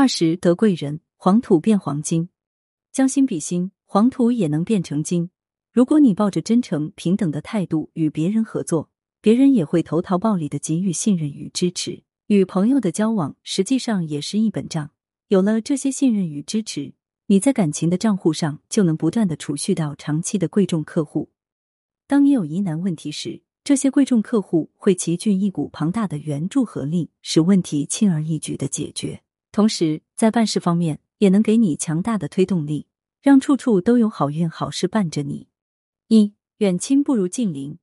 二十得贵人，黄土变黄金，将心比心，黄土也能变成金。如果你抱着真诚平等的态度与别人合作，别人也会投桃报李的给予信任与支持。与朋友的交往实际上也是一本账，有了这些信任与支持，你在感情的账户上就能不断的储蓄到长期的贵重客户。当你有疑难问题时，这些贵重客户会齐聚一股庞大的援助合力，使问题轻而易举的解决。同时，在办事方面也能给你强大的推动力，让处处都有好运好事伴着你。一远亲不如近邻。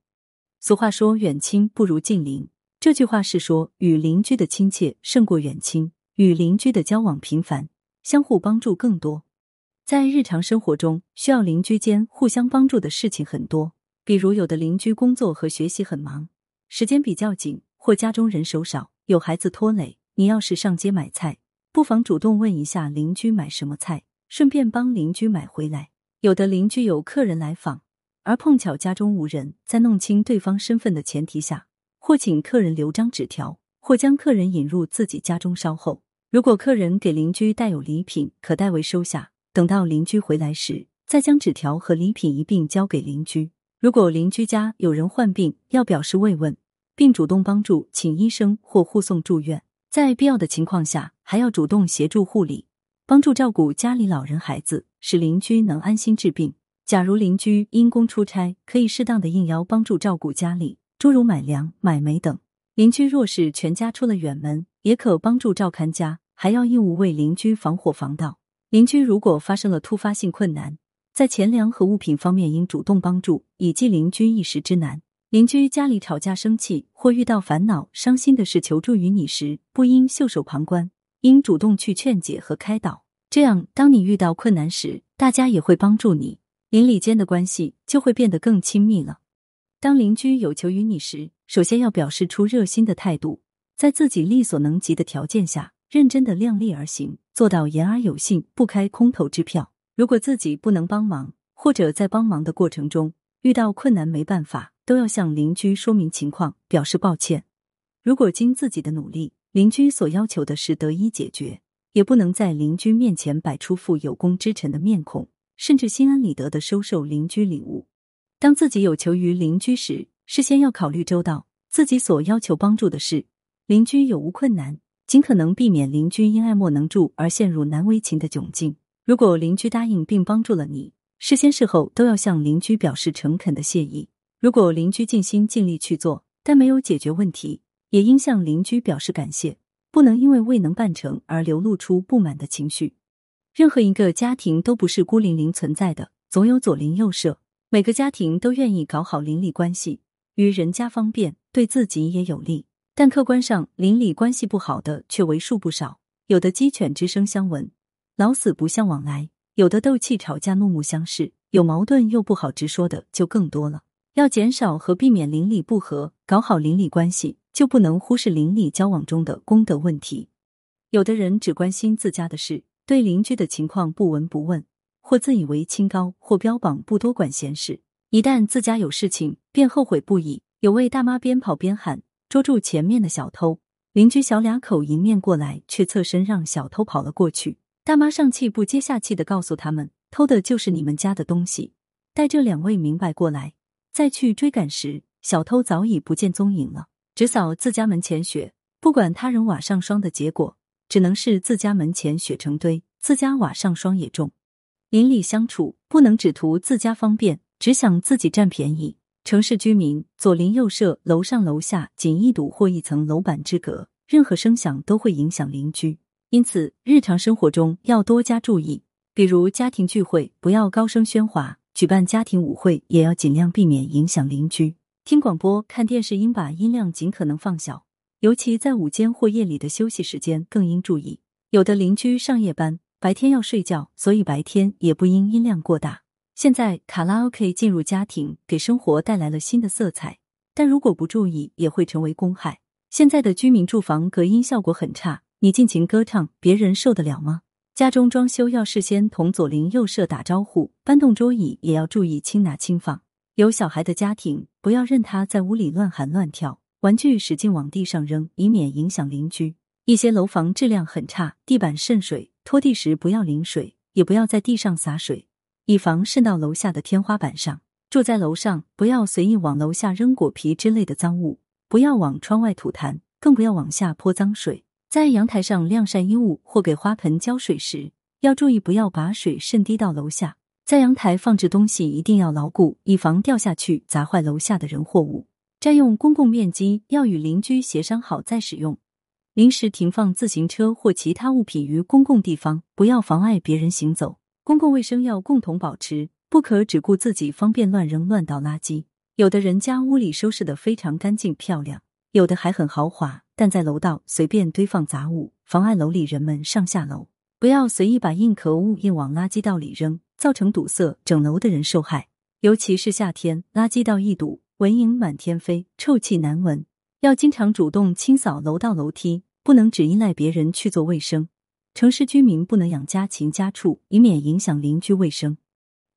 俗话说“远亲不如近邻”，这句话是说与邻居的亲切胜过远亲，与邻居的交往频繁，相互帮助更多。在日常生活中，需要邻居间互相帮助的事情很多，比如有的邻居工作和学习很忙，时间比较紧，或家中人手少，有孩子拖累，你要是上街买菜。不妨主动问一下邻居买什么菜，顺便帮邻居买回来。有的邻居有客人来访，而碰巧家中无人，在弄清对方身份的前提下，或请客人留张纸条，或将客人引入自己家中稍后。如果客人给邻居带有礼品，可代为收下，等到邻居回来时，再将纸条和礼品一并交给邻居。如果邻居家有人患病，要表示慰问，并主动帮助请医生或护送住院。在必要的情况下，还要主动协助护理，帮助照顾家里老人孩子，使邻居能安心治病。假如邻居因公出差，可以适当的应邀帮助照顾家里，诸如买粮、买煤等。邻居若是全家出了远门，也可帮助照看家，还要义务为邻居防火防盗。邻居如果发生了突发性困难，在钱粮和物品方面应主动帮助，以济邻居一时之难。邻居家里吵架、生气或遇到烦恼、伤心的事求助于你时，不应袖手旁观，应主动去劝解和开导。这样，当你遇到困难时，大家也会帮助你，邻里间的关系就会变得更亲密了。当邻居有求于你时，首先要表示出热心的态度，在自己力所能及的条件下，认真的量力而行，做到言而有信，不开空头支票。如果自己不能帮忙，或者在帮忙的过程中遇到困难没办法。都要向邻居说明情况，表示抱歉。如果经自己的努力，邻居所要求的事得以解决，也不能在邻居面前摆出副有功之臣的面孔，甚至心安理得的收受邻居礼物。当自己有求于邻居时，事先要考虑周到，自己所要求帮助的事，邻居有无困难，尽可能避免邻居因爱莫能助而陷入难为情的窘境。如果邻居答应并帮助了你，事先事后都要向邻居表示诚恳的谢意。如果邻居尽心尽力去做，但没有解决问题，也应向邻居表示感谢，不能因为未能办成而流露出不满的情绪。任何一个家庭都不是孤零零存在的，总有左邻右舍。每个家庭都愿意搞好邻里关系，于人家方便，对自己也有利。但客观上，邻里关系不好的却为数不少。有的鸡犬之声相闻，老死不相往来；有的斗气吵架，怒目相视；有矛盾又不好直说的，就更多了。要减少和避免邻里不和，搞好邻里关系，就不能忽视邻里交往中的公德问题。有的人只关心自家的事，对邻居的情况不闻不问，或自以为清高，或标榜不多管闲事。一旦自家有事情，便后悔不已。有位大妈边跑边喊：“捉住前面的小偷！”邻居小两口迎面过来，却侧身让小偷跑了过去。大妈上气不接下气的告诉他们：“偷的就是你们家的东西。”待这两位明白过来。再去追赶时，小偷早已不见踪影了。只扫自家门前雪，不管他人瓦上霜的结果，只能是自家门前雪成堆，自家瓦上霜也重。邻里相处不能只图自家方便，只想自己占便宜。城市居民左邻右舍、楼上楼下仅一堵或一层楼板之隔，任何声响都会影响邻居。因此，日常生活中要多加注意，比如家庭聚会不要高声喧哗。举办家庭舞会也要尽量避免影响邻居。听广播、看电视应把音量尽可能放小，尤其在午间或夜里的休息时间更应注意。有的邻居上夜班，白天要睡觉，所以白天也不应音量过大。现在卡拉 OK 进入家庭，给生活带来了新的色彩，但如果不注意，也会成为公害。现在的居民住房隔音效果很差，你尽情歌唱，别人受得了吗？家中装修要事先同左邻右舍打招呼，搬动桌椅也要注意轻拿轻放。有小孩的家庭，不要任他在屋里乱喊乱跳，玩具使劲往地上扔，以免影响邻居。一些楼房质量很差，地板渗水，拖地时不要淋水，也不要在地上洒水，以防渗到楼下的天花板上。住在楼上，不要随意往楼下扔果皮之类的脏物，不要往窗外吐痰，更不要往下泼脏水。在阳台上晾晒衣物或给花盆浇水时，要注意不要把水渗滴到楼下。在阳台放置东西一定要牢固，以防掉下去砸坏楼下的人或物。占用公共面积要与邻居协商好再使用。临时停放自行车或其他物品于公共地方，不要妨碍别人行走。公共卫生要共同保持。不可只顾自己方便乱扔乱倒垃圾。有的人家屋里收拾的非常干净漂亮，有的还很豪华，但在楼道随便堆放杂物，妨碍楼里人们上下楼。不要随意把硬壳物硬往垃圾道里扔，造成堵塞，整楼的人受害。尤其是夏天，垃圾道一堵，蚊蝇满天飞，臭气难闻。要经常主动清扫楼道楼梯，不能只依赖别人去做卫生。城市居民不能养家禽家畜，以免影响邻居卫生。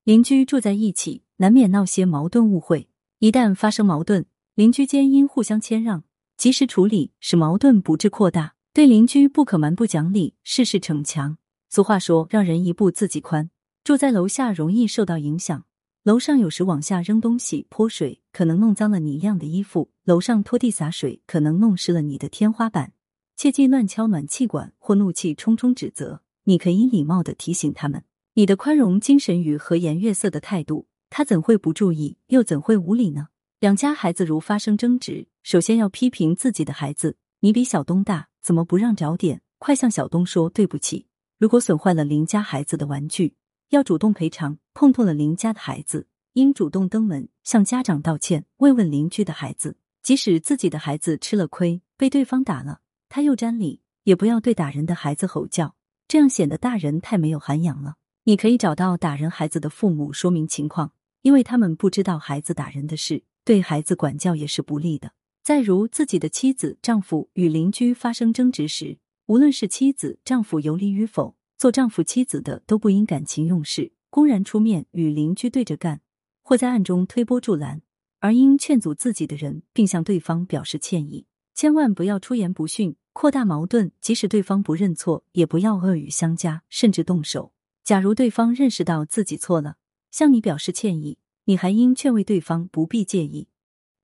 邻居住在一起，难免闹些矛盾误会。一旦发生矛盾，邻居间应互相谦让，及时处理，使矛盾不致扩大。对邻居不可蛮不讲理，事事逞强。俗话说：“让人一步自己宽。”住在楼下容易受到影响。楼上有时往下扔东西、泼水，可能弄脏了你晾的衣服；楼上拖地洒水，可能弄湿了你的天花板。切忌乱敲暖气管或怒气冲冲指责。你可以礼貌的提醒他们。你的宽容精神与和颜悦色的态度，他怎会不注意，又怎会无礼呢？两家孩子如发生争执，首先要批评自己的孩子：“你比小东大，怎么不让着点？快向小东说对不起。”如果损坏了邻家孩子的玩具，要主动赔偿；碰痛了邻家的孩子，应主动登门向家长道歉，慰问邻居的孩子。即使自己的孩子吃了亏，被对方打了，他又沾理，也不要对打人的孩子吼叫，这样显得大人太没有涵养了。你可以找到打人孩子的父母说明情况，因为他们不知道孩子打人的事，对孩子管教也是不利的。再如自己的妻子、丈夫与邻居发生争执时，无论是妻子、丈夫有理与否，做丈夫、妻子的都不应感情用事，公然出面与邻居对着干，或在暗中推波助澜，而应劝阻自己的人，并向对方表示歉意。千万不要出言不逊，扩大矛盾。即使对方不认错，也不要恶语相加，甚至动手。假如对方认识到自己错了，向你表示歉意，你还应劝慰对方不必介意。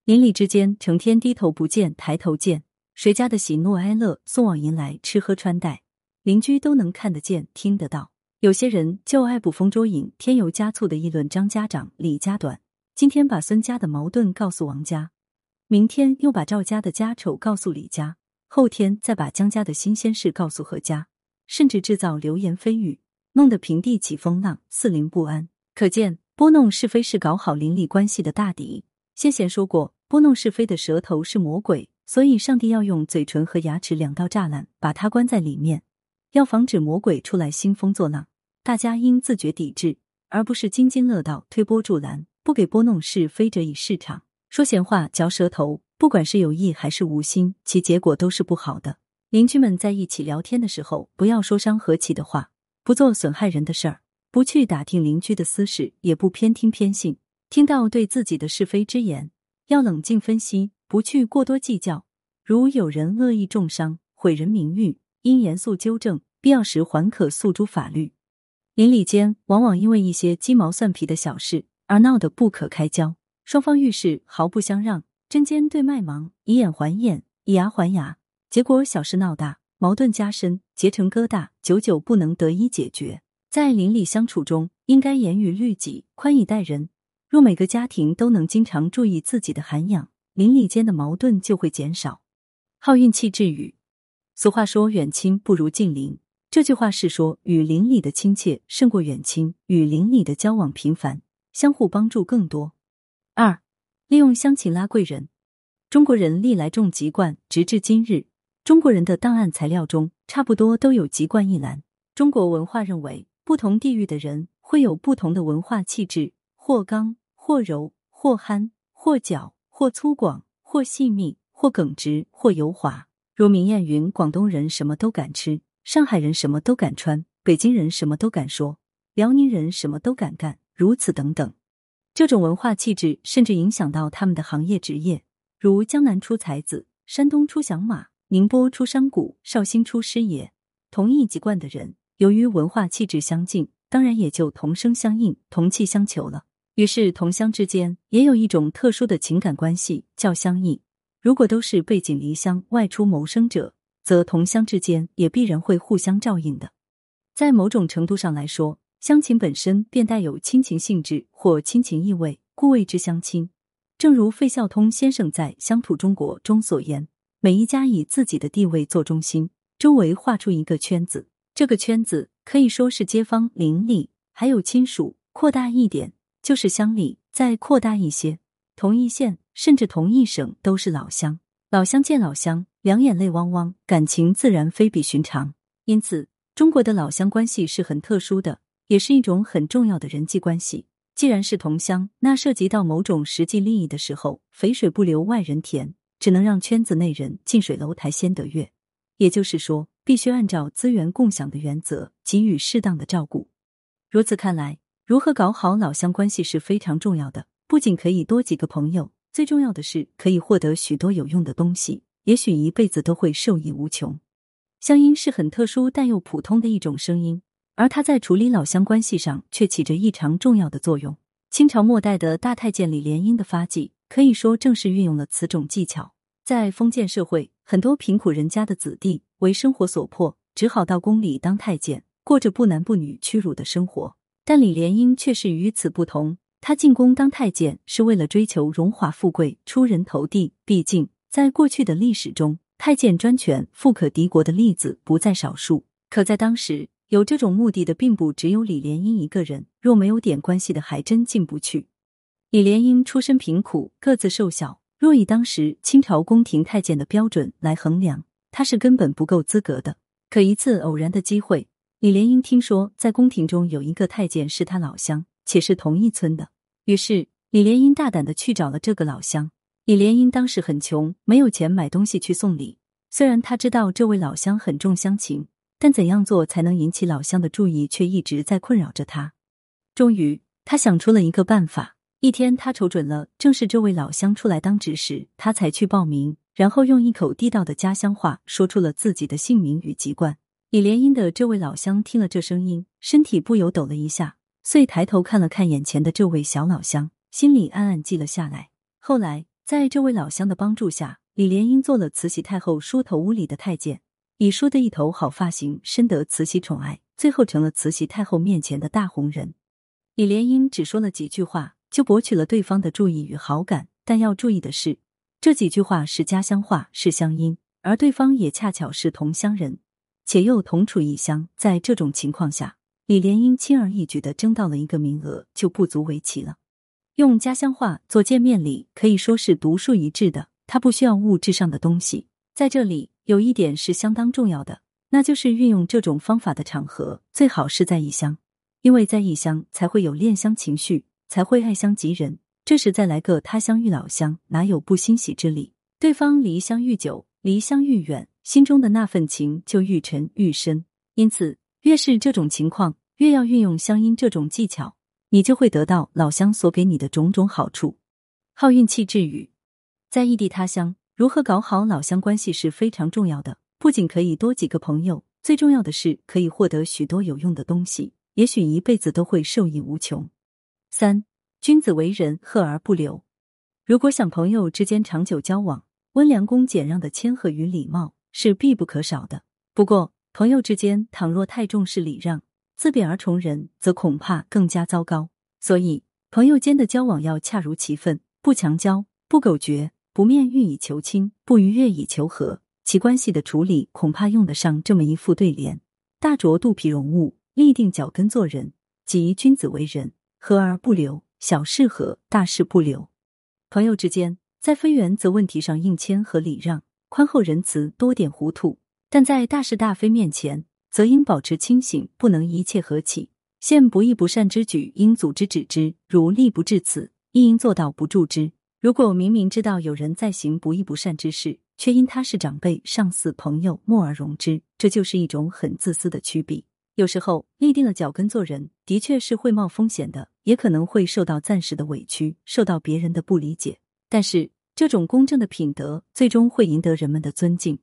邻里之间成天低头不见抬头见，谁家的喜怒哀乐、送往迎来、吃喝穿戴，邻居都能看得见、听得到。有些人就爱捕风捉影、添油加醋的议论张家长、李家短，今天把孙家的矛盾告诉王家，明天又把赵家的家丑告诉李家，后天再把江家的新鲜事告诉何家，甚至制造流言蜚语。弄得平地起风浪，四邻不安。可见拨弄是非是搞好邻里关系的大敌。先贤说过，拨弄是非的舌头是魔鬼，所以上帝要用嘴唇和牙齿两道栅栏把它关在里面，要防止魔鬼出来兴风作浪。大家应自觉抵制，而不是津津乐道、推波助澜，不给拨弄是非者以市场。说闲话、嚼舌头，不管是有意还是无心，其结果都是不好的。邻居们在一起聊天的时候，不要说伤和气的话。不做损害人的事儿，不去打听邻居的私事，也不偏听偏信。听到对自己的是非之言，要冷静分析，不去过多计较。如有人恶意重伤、毁人名誉，应严肃纠正，必要时还可诉诸法律。邻里间往往因为一些鸡毛蒜皮的小事而闹得不可开交，双方遇事毫不相让，针尖对麦芒，以眼还眼，以牙还牙，结果小事闹大。矛盾加深，结成疙瘩，久久不能得以解决。在邻里相处中，应该严于律己，宽以待人。若每个家庭都能经常注意自己的涵养，邻里间的矛盾就会减少。好运气治愈。俗话说：“远亲不如近邻。”这句话是说，与邻里的亲切胜过远亲，与邻里的交往频繁，相互帮助更多。二，利用乡情拉贵人。中国人历来重籍贯，直至今日。中国人的档案材料中，差不多都有籍贯一栏。中国文化认为，不同地域的人会有不同的文化气质，或刚，或柔，或憨，或狡，或粗犷，或细密，或耿直，或油滑。如名谚云：“广东人什么都敢吃，上海人什么都敢穿，北京人什么都敢说，辽宁人什么都敢干。”如此等等。这种文化气质甚至影响到他们的行业职业，如江南出才子，山东出响马。宁波出商贾，绍兴出师爷。同一籍贯的人，由于文化气质相近，当然也就同声相应、同气相求了。于是，同乡之间也有一种特殊的情感关系，叫乡义。如果都是背井离乡外出谋生者，则同乡之间也必然会互相照应的。在某种程度上来说，乡情本身便带有亲情性质或亲情意味，故谓之乡亲。正如费孝通先生在《乡土中国》中所言：“每一家以自己的地位做中心，周围画出一个圈子，这个圈子可以说是街坊邻里，还有亲属。扩大一点。”就是乡里，再扩大一些，同一县甚至同一省都是老乡。老乡见老乡，两眼泪汪汪，感情自然非比寻常。因此，中国的老乡关系是很特殊的，也是一种很重要的人际关系。既然是同乡，那涉及到某种实际利益的时候，肥水不流外人田，只能让圈子内人近水楼台先得月。也就是说，必须按照资源共享的原则，给予适当的照顾。如此看来。如何搞好老乡关系是非常重要的，不仅可以多几个朋友，最重要的是可以获得许多有用的东西，也许一辈子都会受益无穷。乡音是很特殊但又普通的一种声音，而它在处理老乡关系上却起着异常重要的作用。清朝末代的大太监李莲英的发迹，可以说正是运用了此种技巧。在封建社会，很多贫苦人家的子弟为生活所迫，只好到宫里当太监，过着不男不女、屈辱的生活。但李莲英却是与此不同，他进宫当太监是为了追求荣华富贵、出人头地。毕竟，在过去的历史中，太监专权、富可敌国的例子不在少数。可在当时，有这种目的的并不只有李莲英一个人，若没有点关系的，还真进不去。李莲英出身贫苦，个子瘦小，若以当时清朝宫廷太监的标准来衡量，他是根本不够资格的。可一次偶然的机会。李莲英听说在宫廷中有一个太监是他老乡，且是同一村的，于是李莲英大胆的去找了这个老乡。李莲英当时很穷，没有钱买东西去送礼。虽然他知道这位老乡很重乡情，但怎样做才能引起老乡的注意，却一直在困扰着他。终于，他想出了一个办法。一天，他瞅准了正是这位老乡出来当值时，他才去报名，然后用一口地道的家乡话说出了自己的姓名与籍贯。李莲英的这位老乡听了这声音，身体不由抖了一下，遂抬头看了看眼前的这位小老乡，心里暗暗记了下来。后来，在这位老乡的帮助下，李莲英做了慈禧太后梳头屋里的太监，以梳的一头好发型，深得慈禧宠爱，最后成了慈禧太后面前的大红人。李莲英只说了几句话，就博取了对方的注意与好感。但要注意的是，这几句话是家乡话，是乡音，而对方也恰巧是同乡人。且又同处异乡，在这种情况下，李莲英轻而易举的争到了一个名额，就不足为奇了。用家乡话做见面礼，可以说是独树一帜的。他不需要物质上的东西。在这里，有一点是相当重要的，那就是运用这种方法的场合，最好是在异乡，因为在异乡才会有恋乡情绪，才会爱乡及人。这时再来个他乡遇老乡，哪有不欣喜之理？对方离乡愈久，离乡愈远。心中的那份情就愈沉愈深，因此越是这种情况，越要运用乡音这种技巧，你就会得到老乡所给你的种种好处。好运气之语，在异地他乡，如何搞好老乡关系是非常重要的。不仅可以多几个朋友，最重要的是可以获得许多有用的东西，也许一辈子都会受益无穷。三，君子为人，和而不留。如果想朋友之间长久交往，温良恭俭让的谦和与礼貌。是必不可少的。不过，朋友之间倘若太重视礼让，自贬而崇人，则恐怕更加糟糕。所以，朋友间的交往要恰如其分，不强交，不苟绝，不面欲以求亲，不逾越以求和。其关系的处理，恐怕用得上这么一副对联：大着肚皮容物，立定脚跟做人，即君子为人，和而不留；小事和，大事不留。朋友之间，在非原则问题上应谦和礼让。宽厚仁慈，多点糊涂；但在大是大非面前，则应保持清醒，不能一切和气。现不义不善之举，应组织止之；如力不至此，亦应做到不助之。如果明明知道有人在行不义不善之事，却因他是长辈、上司、朋友，默而容之，这就是一种很自私的趋避。有时候立定了脚跟做人，的确是会冒风险的，也可能会受到暂时的委屈，受到别人的不理解。但是。这种公正的品德，最终会赢得人们的尊敬。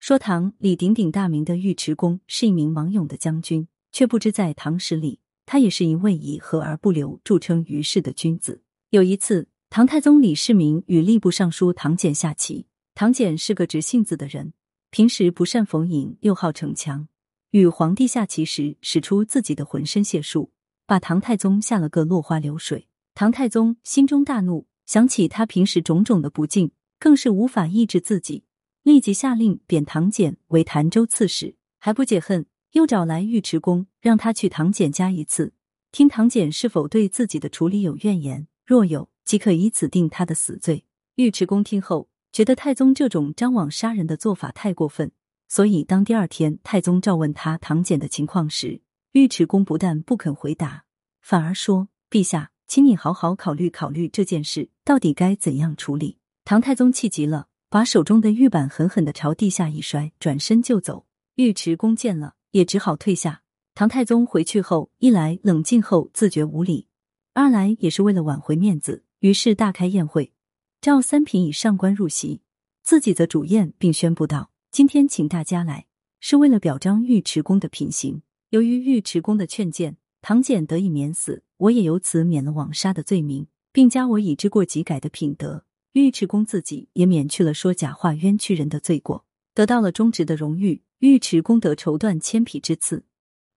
说唐李鼎鼎大名的尉迟恭是一名芒勇的将军，却不知在唐史里，他也是一位以和而不流著称于世的君子。有一次，唐太宗李世民与吏部尚书唐俭下棋。唐俭是个直性子的人，平时不善逢迎，又好逞强。与皇帝下棋时，使出自己的浑身解数，把唐太宗吓了个落花流水。唐太宗心中大怒，想起他平时种种的不敬，更是无法抑制自己，立即下令贬唐俭为潭州刺史。还不解恨，又找来尉迟恭，让他去唐俭家一次，听唐俭是否对自己的处理有怨言。若有，即可以此定他的死罪。尉迟恭听后，觉得太宗这种张网杀人的做法太过分。所以，当第二天太宗召问他唐俭的情况时，尉迟恭不但不肯回答，反而说：“陛下，请你好好考虑考虑这件事到底该怎样处理。”唐太宗气急了，把手中的玉板狠狠的朝地下一摔，转身就走。尉迟恭见了，也只好退下。唐太宗回去后，一来冷静后自觉无礼，二来也是为了挽回面子，于是大开宴会，召三品以上官入席，自己则主宴，并宣布道。今天请大家来，是为了表彰尉迟恭的品行。由于尉迟恭的劝谏，唐俭得以免死，我也由此免了枉杀的罪名，并加我已知过即改的品德。尉迟恭自己也免去了说假话冤屈人的罪过，得到了忠直的荣誉。尉迟恭得绸缎千匹之赐。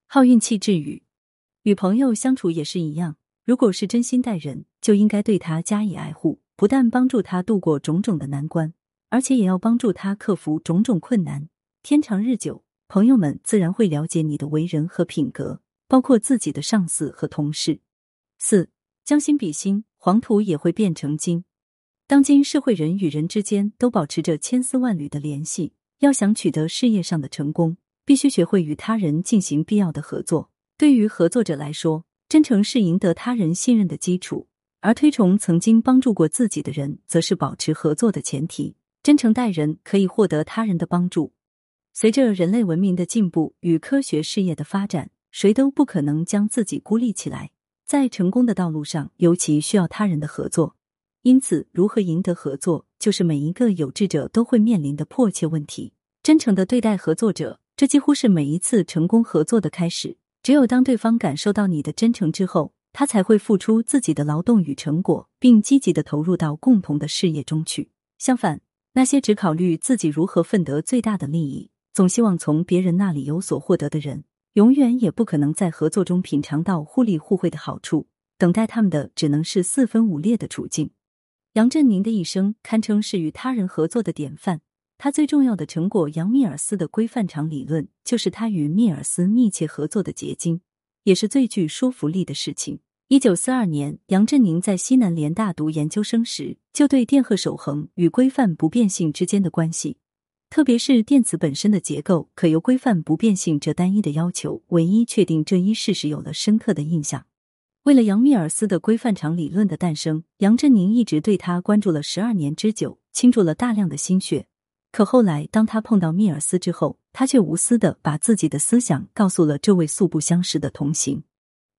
好运气至语，与朋友相处也是一样，如果是真心待人，就应该对他加以爱护，不但帮助他度过种种的难关。而且也要帮助他克服种种困难。天长日久，朋友们自然会了解你的为人和品格，包括自己的上司和同事。四将心比心，黄土也会变成金。当今社会，人与人之间都保持着千丝万缕的联系。要想取得事业上的成功，必须学会与他人进行必要的合作。对于合作者来说，真诚是赢得他人信任的基础，而推崇曾经帮助过自己的人，则是保持合作的前提。真诚待人可以获得他人的帮助。随着人类文明的进步与科学事业的发展，谁都不可能将自己孤立起来，在成功的道路上，尤其需要他人的合作。因此，如何赢得合作，就是每一个有志者都会面临的迫切问题。真诚的对待合作者，这几乎是每一次成功合作的开始。只有当对方感受到你的真诚之后，他才会付出自己的劳动与成果，并积极的投入到共同的事业中去。相反，那些只考虑自己如何分得最大的利益，总希望从别人那里有所获得的人，永远也不可能在合作中品尝到互利互惠的好处。等待他们的只能是四分五裂的处境。杨振宁的一生堪称是与他人合作的典范。他最重要的成果——杨密尔斯的规范场理论，就是他与密尔斯密切合作的结晶，也是最具说服力的事情。一九四二年，杨振宁在西南联大读研究生时，就对电荷守恒与规范不变性之间的关系，特别是电磁本身的结构可由规范不变性这单一的要求唯一确定这一事实，有了深刻的印象。为了杨密尔斯的规范场理论的诞生，杨振宁一直对他关注了十二年之久，倾注了大量的心血。可后来，当他碰到密尔斯之后，他却无私的把自己的思想告诉了这位素不相识的同行。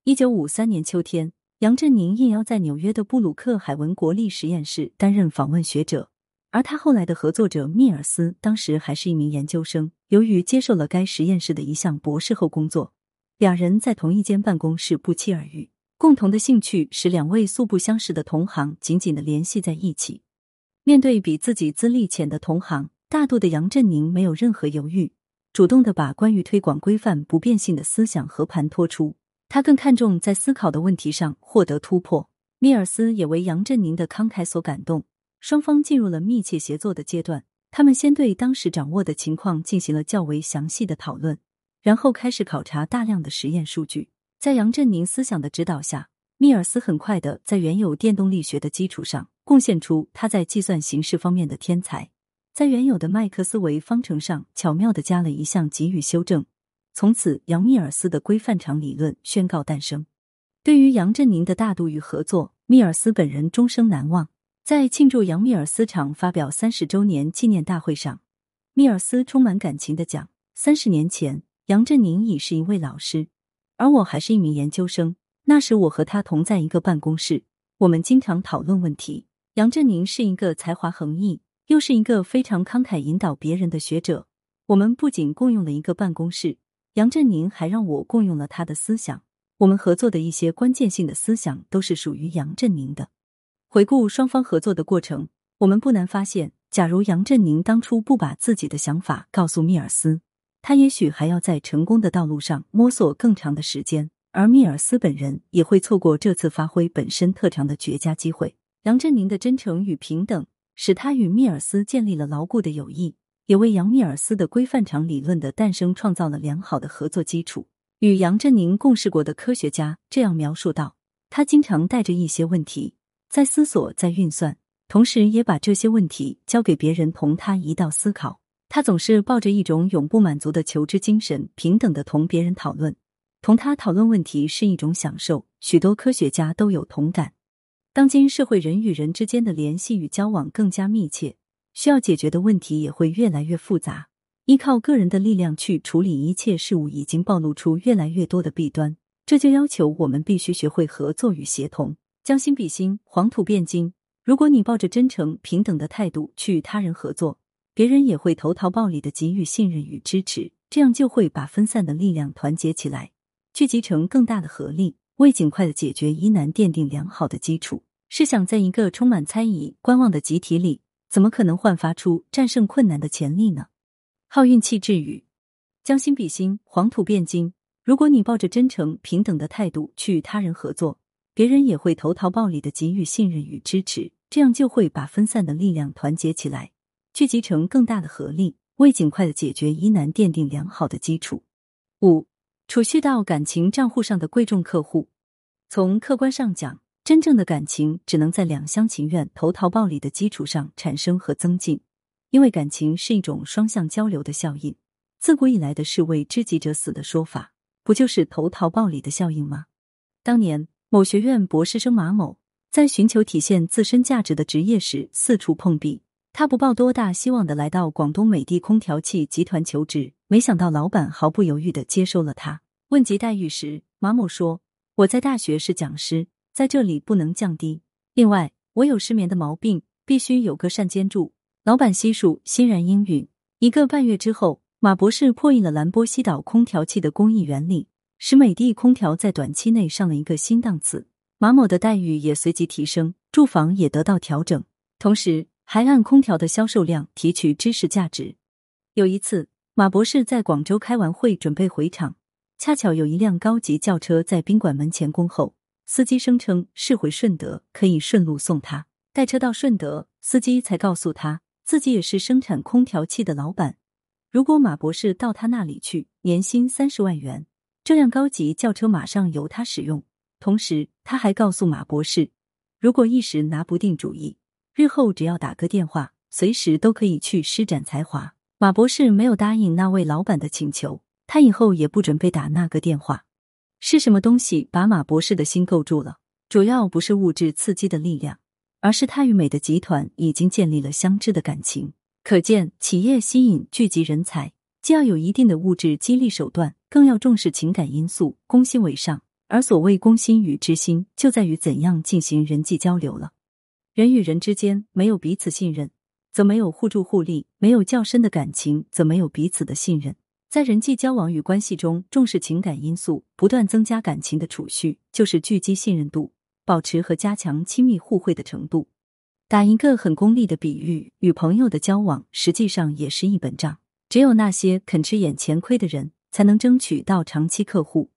一九五三年秋天，杨振宁应邀在纽约的布鲁克海文国立实验室担任访问学者，而他后来的合作者密尔斯当时还是一名研究生。由于接受了该实验室的一项博士后工作，两人在同一间办公室不期而遇。共同的兴趣使两位素不相识的同行紧紧的联系在一起。面对比自己资历浅的同行，大度的杨振宁没有任何犹豫，主动的把关于推广规范不变性的思想和盘托出。他更看重在思考的问题上获得突破。米尔斯也为杨振宁的慷慨所感动，双方进入了密切协作的阶段。他们先对当时掌握的情况进行了较为详细的讨论，然后开始考察大量的实验数据。在杨振宁思想的指导下，密尔斯很快的在原有电动力学的基础上，贡献出他在计算形式方面的天才，在原有的麦克斯韦方程上巧妙的加了一项给予修正。从此，杨密尔斯的规范场理论宣告诞生。对于杨振宁的大度与合作，密尔斯本人终生难忘。在庆祝杨密尔斯厂发表三十周年纪念大会上，密尔斯充满感情的讲：“三十年前，杨振宁已是一位老师，而我还是一名研究生。那时，我和他同在一个办公室，我们经常讨论问题。杨振宁是一个才华横溢，又是一个非常慷慨引导别人的学者。”我们不仅共用了一个办公室，杨振宁还让我共用了他的思想。我们合作的一些关键性的思想都是属于杨振宁的。回顾双方合作的过程，我们不难发现，假如杨振宁当初不把自己的想法告诉密尔斯，他也许还要在成功的道路上摸索更长的时间，而密尔斯本人也会错过这次发挥本身特长的绝佳机会。杨振宁的真诚与平等，使他与密尔斯建立了牢固的友谊。也为杨密尔斯的规范场理论的诞生创造了良好的合作基础。与杨振宁共事过的科学家这样描述道：“他经常带着一些问题，在思索，在运算，同时也把这些问题交给别人同他一道思考。他总是抱着一种永不满足的求知精神，平等的同别人讨论。同他讨论问题是一种享受。许多科学家都有同感。当今社会，人与人之间的联系与交往更加密切。”需要解决的问题也会越来越复杂，依靠个人的力量去处理一切事物，已经暴露出越来越多的弊端。这就要求我们必须学会合作与协同，将心比心，黄土变金。如果你抱着真诚平等的态度去与他人合作，别人也会投桃报李的给予信任与支持，这样就会把分散的力量团结起来，聚集成更大的合力，为尽快的解决疑难奠定良好的基础。试想，在一个充满猜疑、观望的集体里。怎么可能焕发出战胜困难的潜力呢？好运气治愈，将心比心，黄土变金。如果你抱着真诚平等的态度去与他人合作，别人也会投桃报李的给予信任与支持，这样就会把分散的力量团结起来，聚集成更大的合力，为尽快的解决疑难奠定良好的基础。五，储蓄到感情账户上的贵重客户，从客观上讲。真正的感情只能在两厢情愿、投桃报李的基础上产生和增进，因为感情是一种双向交流的效应。自古以来的是为知己者死的说法，不就是投桃报李的效应吗？当年某学院博士生马某在寻求体现自身价值的职业时四处碰壁，他不抱多大希望的来到广东美的空调器集团求职，没想到老板毫不犹豫的接收了他。问及待遇时，马某说：“我在大学是讲师。”在这里不能降低。另外，我有失眠的毛病，必须有个善监助。老板悉数欣然应允。一个半月之后，马博士破译了兰波西岛空调器的工艺原理，使美的空调在短期内上了一个新档次。马某的待遇也随即提升，住房也得到调整，同时还按空调的销售量提取知识价值。有一次，马博士在广州开完会，准备回厂，恰巧有一辆高级轿车在宾馆门前恭候。司机声称是回顺德，可以顺路送他。带车到顺德，司机才告诉他自己也是生产空调器的老板。如果马博士到他那里去，年薪三十万元，这辆高级轿车马上由他使用。同时，他还告诉马博士，如果一时拿不定主意，日后只要打个电话，随时都可以去施展才华。马博士没有答应那位老板的请求，他以后也不准备打那个电话。是什么东西把马博士的心构筑了？主要不是物质刺激的力量，而是他与美的集团已经建立了相知的感情。可见，企业吸引聚集人才，既要有一定的物质激励手段，更要重视情感因素，攻心为上。而所谓攻心与知心，就在于怎样进行人际交流了。人与人之间没有彼此信任，则没有互助互利；没有较深的感情，则没有彼此的信任。在人际交往与关系中，重视情感因素，不断增加感情的储蓄，就是聚积信任度，保持和加强亲密互惠的程度。打一个很功利的比喻，与朋友的交往实际上也是一本账。只有那些肯吃眼前亏的人，才能争取到长期客户。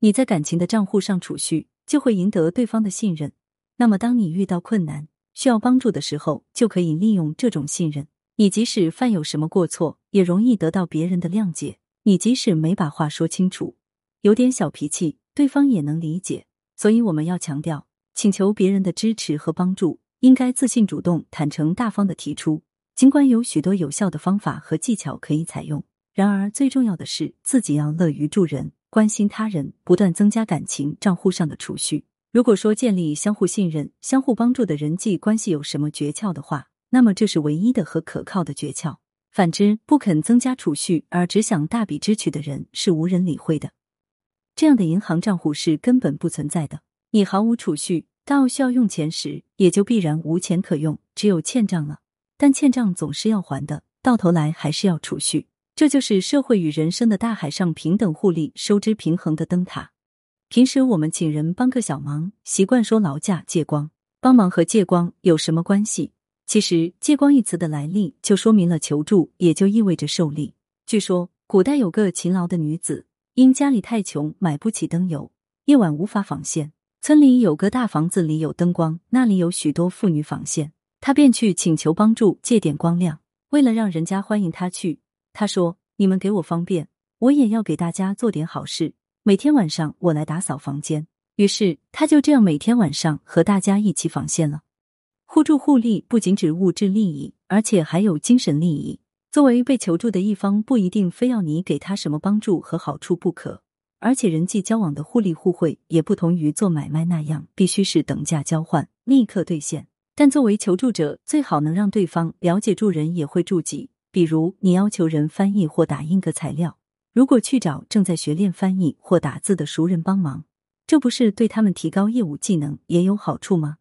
你在感情的账户上储蓄，就会赢得对方的信任。那么，当你遇到困难需要帮助的时候，就可以利用这种信任。你即使犯有什么过错，也容易得到别人的谅解。你即使没把话说清楚，有点小脾气，对方也能理解。所以我们要强调，请求别人的支持和帮助，应该自信、主动、坦诚、大方的提出。尽管有许多有效的方法和技巧可以采用，然而最重要的是自己要乐于助人，关心他人，不断增加感情账户上的储蓄。如果说建立相互信任、相互帮助的人际关系有什么诀窍的话，那么这是唯一的和可靠的诀窍。反之，不肯增加储蓄而只想大笔支取的人是无人理会的。这样的银行账户是根本不存在的。你毫无储蓄，到需要用钱时，也就必然无钱可用，只有欠账了。但欠账总是要还的，到头来还是要储蓄。这就是社会与人生的大海上平等互利、收支平衡的灯塔。平时我们请人帮个小忙，习惯说劳驾借光，帮忙和借光有什么关系？其实“借光”一词的来历就说明了求助，也就意味着受力。据说古代有个勤劳的女子，因家里太穷，买不起灯油，夜晚无法纺线。村里有个大房子里有灯光，那里有许多妇女纺线，她便去请求帮助借点光亮。为了让人家欢迎她去，他说：“你们给我方便，我也要给大家做点好事。每天晚上我来打扫房间。”于是他就这样每天晚上和大家一起纺线了。互助互利不仅指物质利益，而且还有精神利益。作为被求助的一方，不一定非要你给他什么帮助和好处不可。而且人际交往的互利互惠也不同于做买卖那样，必须是等价交换，立刻兑现。但作为求助者，最好能让对方了解助人也会助己。比如，你要求人翻译或打印个材料，如果去找正在学练翻译或打字的熟人帮忙，这不是对他们提高业务技能也有好处吗？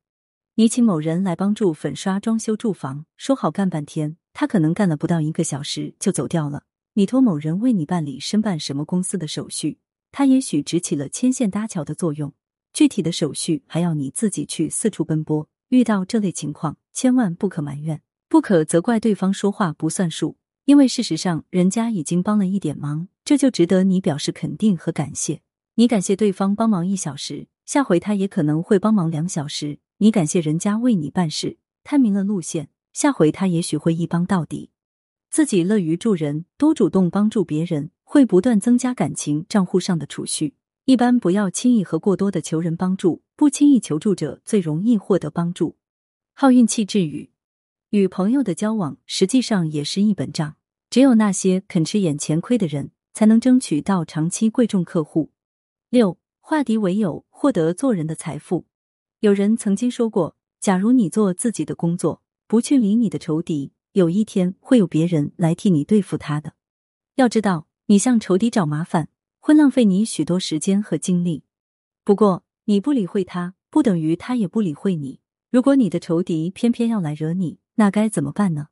你请某人来帮助粉刷装修住房，说好干半天，他可能干了不到一个小时就走掉了。你托某人为你办理申办什么公司的手续，他也许只起了牵线搭桥的作用，具体的手续还要你自己去四处奔波。遇到这类情况，千万不可埋怨，不可责怪对方说话不算数，因为事实上人家已经帮了一点忙，这就值得你表示肯定和感谢。你感谢对方帮忙一小时，下回他也可能会帮忙两小时。你感谢人家为你办事，摊明了路线，下回他也许会一帮到底。自己乐于助人，多主动帮助别人，会不断增加感情账户上的储蓄。一般不要轻易和过多的求人帮助，不轻易求助者最容易获得帮助。好运气治愈，与朋友的交往实际上也是一本账。只有那些肯吃眼前亏的人，才能争取到长期贵重客户。六化敌为友，获得做人的财富。有人曾经说过：“假如你做自己的工作，不去理你的仇敌，有一天会有别人来替你对付他的。”要知道，你向仇敌找麻烦，会浪费你许多时间和精力。不过，你不理会他，不等于他也不理会你。如果你的仇敌偏偏要来惹你，那该怎么办呢？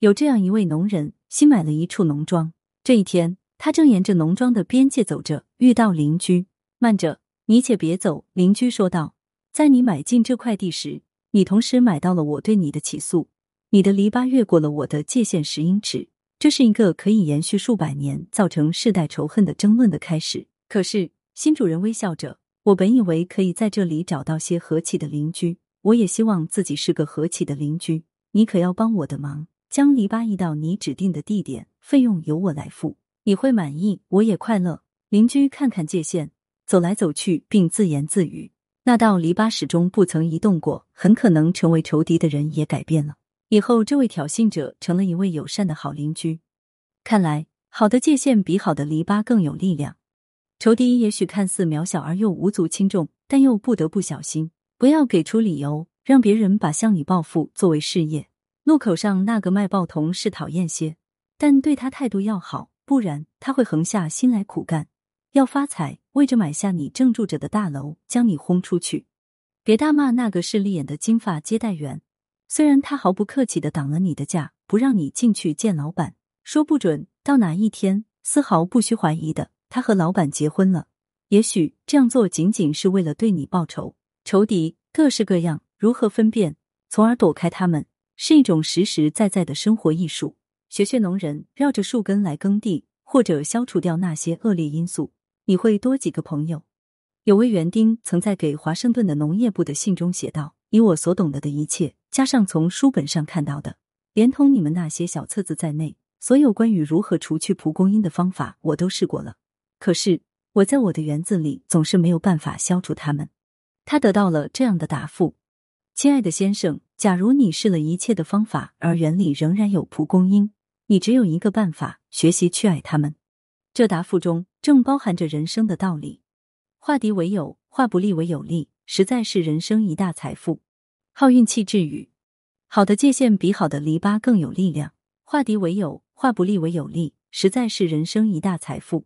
有这样一位农人，新买了一处农庄。这一天，他正沿着农庄的边界走着，遇到邻居。慢着，你且别走。邻居说道。在你买进这块地时，你同时买到了我对你的起诉。你的篱笆越过了我的界限十英尺，这是一个可以延续数百年、造成世代仇恨的争论的开始。可是新主人微笑着，我本以为可以在这里找到些和气的邻居，我也希望自己是个和气的邻居。你可要帮我的忙，将篱笆移到你指定的地点，费用由我来付，你会满意，我也快乐。邻居看看界限，走来走去，并自言自语。那道篱笆始终不曾移动过，很可能成为仇敌的人也改变了。以后，这位挑衅者成了一位友善的好邻居。看来，好的界限比好的篱笆更有力量。仇敌也许看似渺小而又无足轻重，但又不得不小心，不要给出理由让别人把向你报复作为事业。路口上那个卖报童是讨厌些，但对他态度要好，不然他会横下心来苦干。要发财，为着买下你正住着的大楼，将你轰出去。别大骂那个势利眼的金发接待员，虽然他毫不客气的挡了你的架，不让你进去见老板，说不准到哪一天，丝毫不需怀疑的，他和老板结婚了。也许这样做仅仅是为了对你报仇。仇敌各式各样，如何分辨，从而躲开他们，是一种实实在在的生活艺术。学学农人，绕着树根来耕地，或者消除掉那些恶劣因素。你会多几个朋友。有位园丁曾在给华盛顿的农业部的信中写道：“以我所懂得的一切，加上从书本上看到的，连同你们那些小册子在内，所有关于如何除去蒲公英的方法，我都试过了。可是我在我的园子里总是没有办法消除它们。”他得到了这样的答复：“亲爱的先生，假如你试了一切的方法，而园里仍然有蒲公英，你只有一个办法：学习去爱它们。”这答复中正包含着人生的道理。化敌为友，化不利为有利，实在是人生一大财富。好运气治愈，好的界限比好的篱笆更有力量。化敌为友，化不利为有利，实在是人生一大财富。